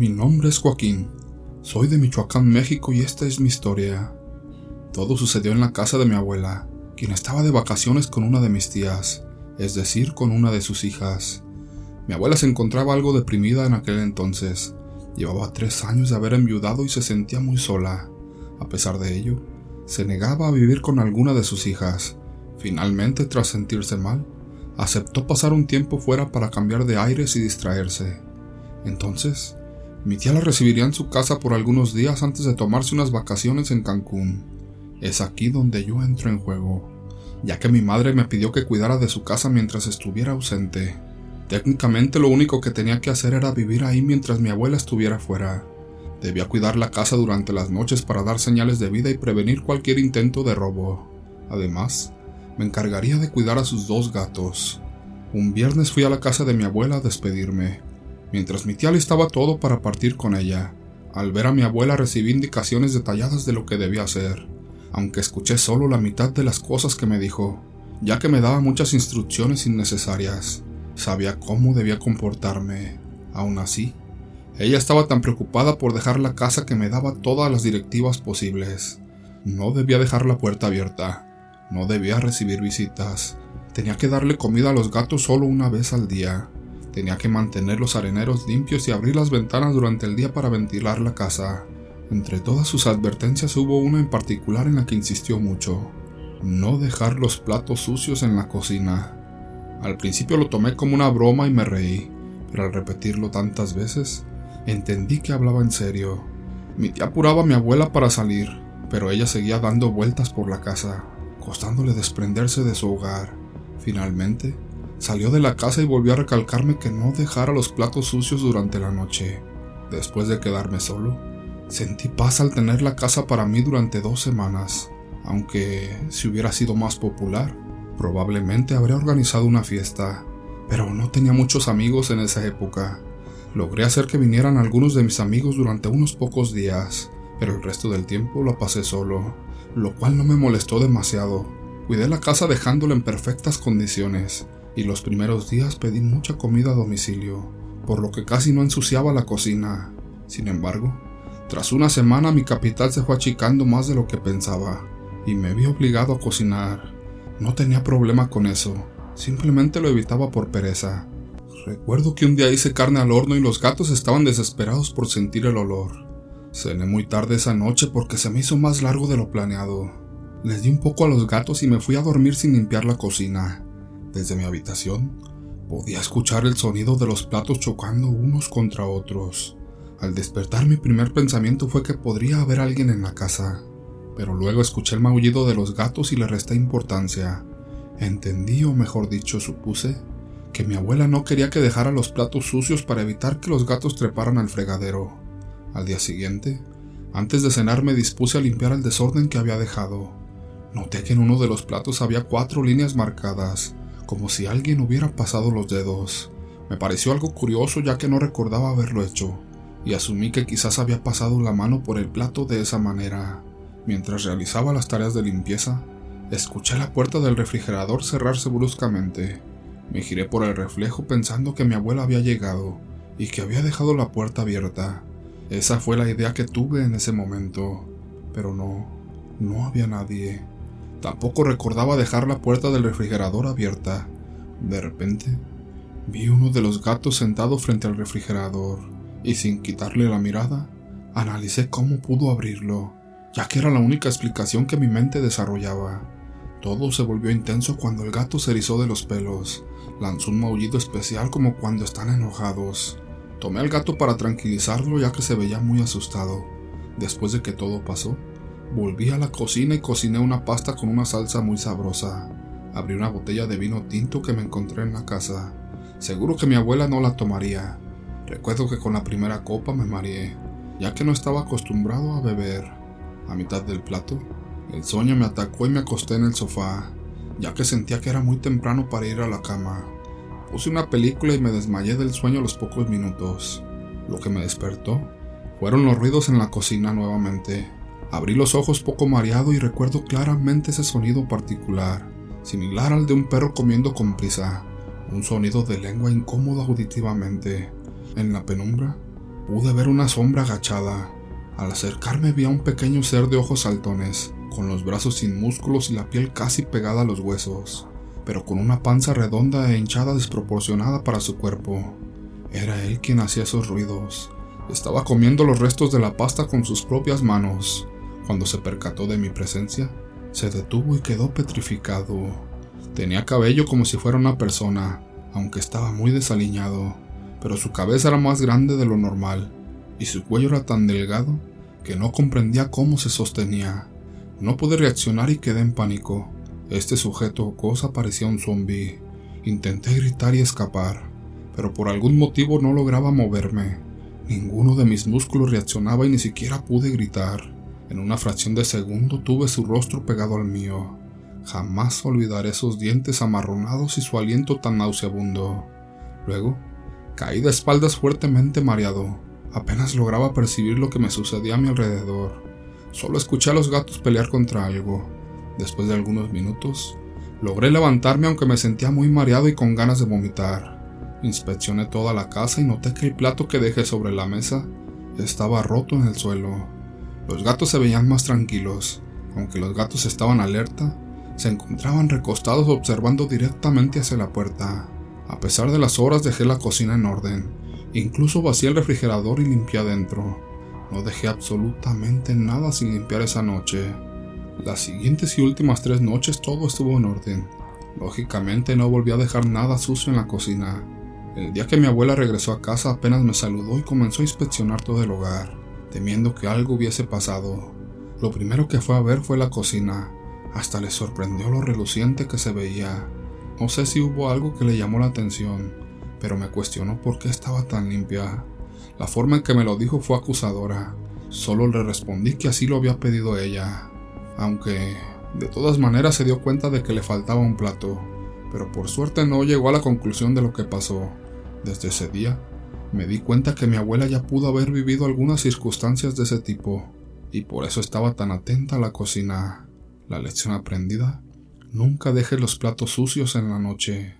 Mi nombre es Joaquín. Soy de Michoacán, México y esta es mi historia. Todo sucedió en la casa de mi abuela, quien estaba de vacaciones con una de mis tías, es decir, con una de sus hijas. Mi abuela se encontraba algo deprimida en aquel entonces. Llevaba tres años de haber enviudado y se sentía muy sola. A pesar de ello, se negaba a vivir con alguna de sus hijas. Finalmente, tras sentirse mal, aceptó pasar un tiempo fuera para cambiar de aires y distraerse. Entonces, mi tía la recibiría en su casa por algunos días antes de tomarse unas vacaciones en Cancún. Es aquí donde yo entro en juego, ya que mi madre me pidió que cuidara de su casa mientras estuviera ausente. Técnicamente lo único que tenía que hacer era vivir ahí mientras mi abuela estuviera fuera. Debía cuidar la casa durante las noches para dar señales de vida y prevenir cualquier intento de robo. Además, me encargaría de cuidar a sus dos gatos. Un viernes fui a la casa de mi abuela a despedirme. Mientras mi tía listaba todo para partir con ella, al ver a mi abuela recibí indicaciones detalladas de lo que debía hacer, aunque escuché solo la mitad de las cosas que me dijo, ya que me daba muchas instrucciones innecesarias. Sabía cómo debía comportarme. Aún así, ella estaba tan preocupada por dejar la casa que me daba todas las directivas posibles. No debía dejar la puerta abierta. No debía recibir visitas. Tenía que darle comida a los gatos solo una vez al día. Tenía que mantener los areneros limpios y abrir las ventanas durante el día para ventilar la casa. Entre todas sus advertencias hubo una en particular en la que insistió mucho. No dejar los platos sucios en la cocina. Al principio lo tomé como una broma y me reí, pero al repetirlo tantas veces, entendí que hablaba en serio. Mi tía apuraba a mi abuela para salir, pero ella seguía dando vueltas por la casa, costándole desprenderse de su hogar. Finalmente, Salió de la casa y volvió a recalcarme que no dejara los platos sucios durante la noche. Después de quedarme solo, sentí paz al tener la casa para mí durante dos semanas, aunque si hubiera sido más popular, probablemente habría organizado una fiesta, pero no tenía muchos amigos en esa época. Logré hacer que vinieran algunos de mis amigos durante unos pocos días, pero el resto del tiempo lo pasé solo, lo cual no me molestó demasiado. Cuidé la casa dejándola en perfectas condiciones, y los primeros días pedí mucha comida a domicilio, por lo que casi no ensuciaba la cocina. Sin embargo, tras una semana mi capital se fue achicando más de lo que pensaba, y me vi obligado a cocinar. No tenía problema con eso, simplemente lo evitaba por pereza. Recuerdo que un día hice carne al horno y los gatos estaban desesperados por sentir el olor. Cené muy tarde esa noche porque se me hizo más largo de lo planeado. Les di un poco a los gatos y me fui a dormir sin limpiar la cocina. Desde mi habitación podía escuchar el sonido de los platos chocando unos contra otros. Al despertar mi primer pensamiento fue que podría haber alguien en la casa, pero luego escuché el maullido de los gatos y le resté importancia. Entendí, o mejor dicho, supuse, que mi abuela no quería que dejara los platos sucios para evitar que los gatos treparan al fregadero. Al día siguiente, antes de cenar me dispuse a limpiar el desorden que había dejado. Noté que en uno de los platos había cuatro líneas marcadas, como si alguien hubiera pasado los dedos. Me pareció algo curioso ya que no recordaba haberlo hecho, y asumí que quizás había pasado la mano por el plato de esa manera. Mientras realizaba las tareas de limpieza, escuché la puerta del refrigerador cerrarse bruscamente. Me giré por el reflejo pensando que mi abuela había llegado y que había dejado la puerta abierta. Esa fue la idea que tuve en ese momento, pero no, no había nadie. Tampoco recordaba dejar la puerta del refrigerador abierta. De repente, vi uno de los gatos sentado frente al refrigerador y sin quitarle la mirada, analicé cómo pudo abrirlo, ya que era la única explicación que mi mente desarrollaba. Todo se volvió intenso cuando el gato se erizó de los pelos, lanzó un maullido especial como cuando están enojados. Tomé al gato para tranquilizarlo ya que se veía muy asustado. Después de que todo pasó, Volví a la cocina y cociné una pasta con una salsa muy sabrosa. Abrí una botella de vino tinto que me encontré en la casa. Seguro que mi abuela no la tomaría. Recuerdo que con la primera copa me mareé, ya que no estaba acostumbrado a beber. A mitad del plato, el sueño me atacó y me acosté en el sofá, ya que sentía que era muy temprano para ir a la cama. Puse una película y me desmayé del sueño a los pocos minutos. Lo que me despertó fueron los ruidos en la cocina nuevamente. Abrí los ojos poco mareado y recuerdo claramente ese sonido particular, similar al de un perro comiendo con prisa, un sonido de lengua incómodo auditivamente. En la penumbra, pude ver una sombra agachada. Al acercarme vi a un pequeño ser de ojos saltones, con los brazos sin músculos y la piel casi pegada a los huesos, pero con una panza redonda e hinchada desproporcionada para su cuerpo. Era él quien hacía esos ruidos. Estaba comiendo los restos de la pasta con sus propias manos. Cuando se percató de mi presencia, se detuvo y quedó petrificado. Tenía cabello como si fuera una persona, aunque estaba muy desaliñado, pero su cabeza era más grande de lo normal, y su cuello era tan delgado que no comprendía cómo se sostenía. No pude reaccionar y quedé en pánico. Este sujeto o cosa parecía un zombi. Intenté gritar y escapar, pero por algún motivo no lograba moverme. Ninguno de mis músculos reaccionaba y ni siquiera pude gritar. En una fracción de segundo tuve su rostro pegado al mío. Jamás olvidaré esos dientes amarronados y su aliento tan nauseabundo. Luego, caí de espaldas fuertemente mareado. Apenas lograba percibir lo que me sucedía a mi alrededor. Solo escuché a los gatos pelear contra algo. Después de algunos minutos, logré levantarme aunque me sentía muy mareado y con ganas de vomitar. Inspeccioné toda la casa y noté que el plato que dejé sobre la mesa estaba roto en el suelo. Los gatos se veían más tranquilos. Aunque los gatos estaban alerta, se encontraban recostados observando directamente hacia la puerta. A pesar de las horas dejé la cocina en orden. Incluso vacié el refrigerador y limpié adentro. No dejé absolutamente nada sin limpiar esa noche. Las siguientes y últimas tres noches todo estuvo en orden. Lógicamente no volví a dejar nada sucio en la cocina. El día que mi abuela regresó a casa apenas me saludó y comenzó a inspeccionar todo el hogar, temiendo que algo hubiese pasado. Lo primero que fue a ver fue la cocina. Hasta le sorprendió lo reluciente que se veía. No sé si hubo algo que le llamó la atención, pero me cuestionó por qué estaba tan limpia. La forma en que me lo dijo fue acusadora. Solo le respondí que así lo había pedido ella, aunque de todas maneras se dio cuenta de que le faltaba un plato, pero por suerte no llegó a la conclusión de lo que pasó. Desde ese día, me di cuenta que mi abuela ya pudo haber vivido algunas circunstancias de ese tipo, y por eso estaba tan atenta a la cocina. La lección aprendida, nunca dejes los platos sucios en la noche.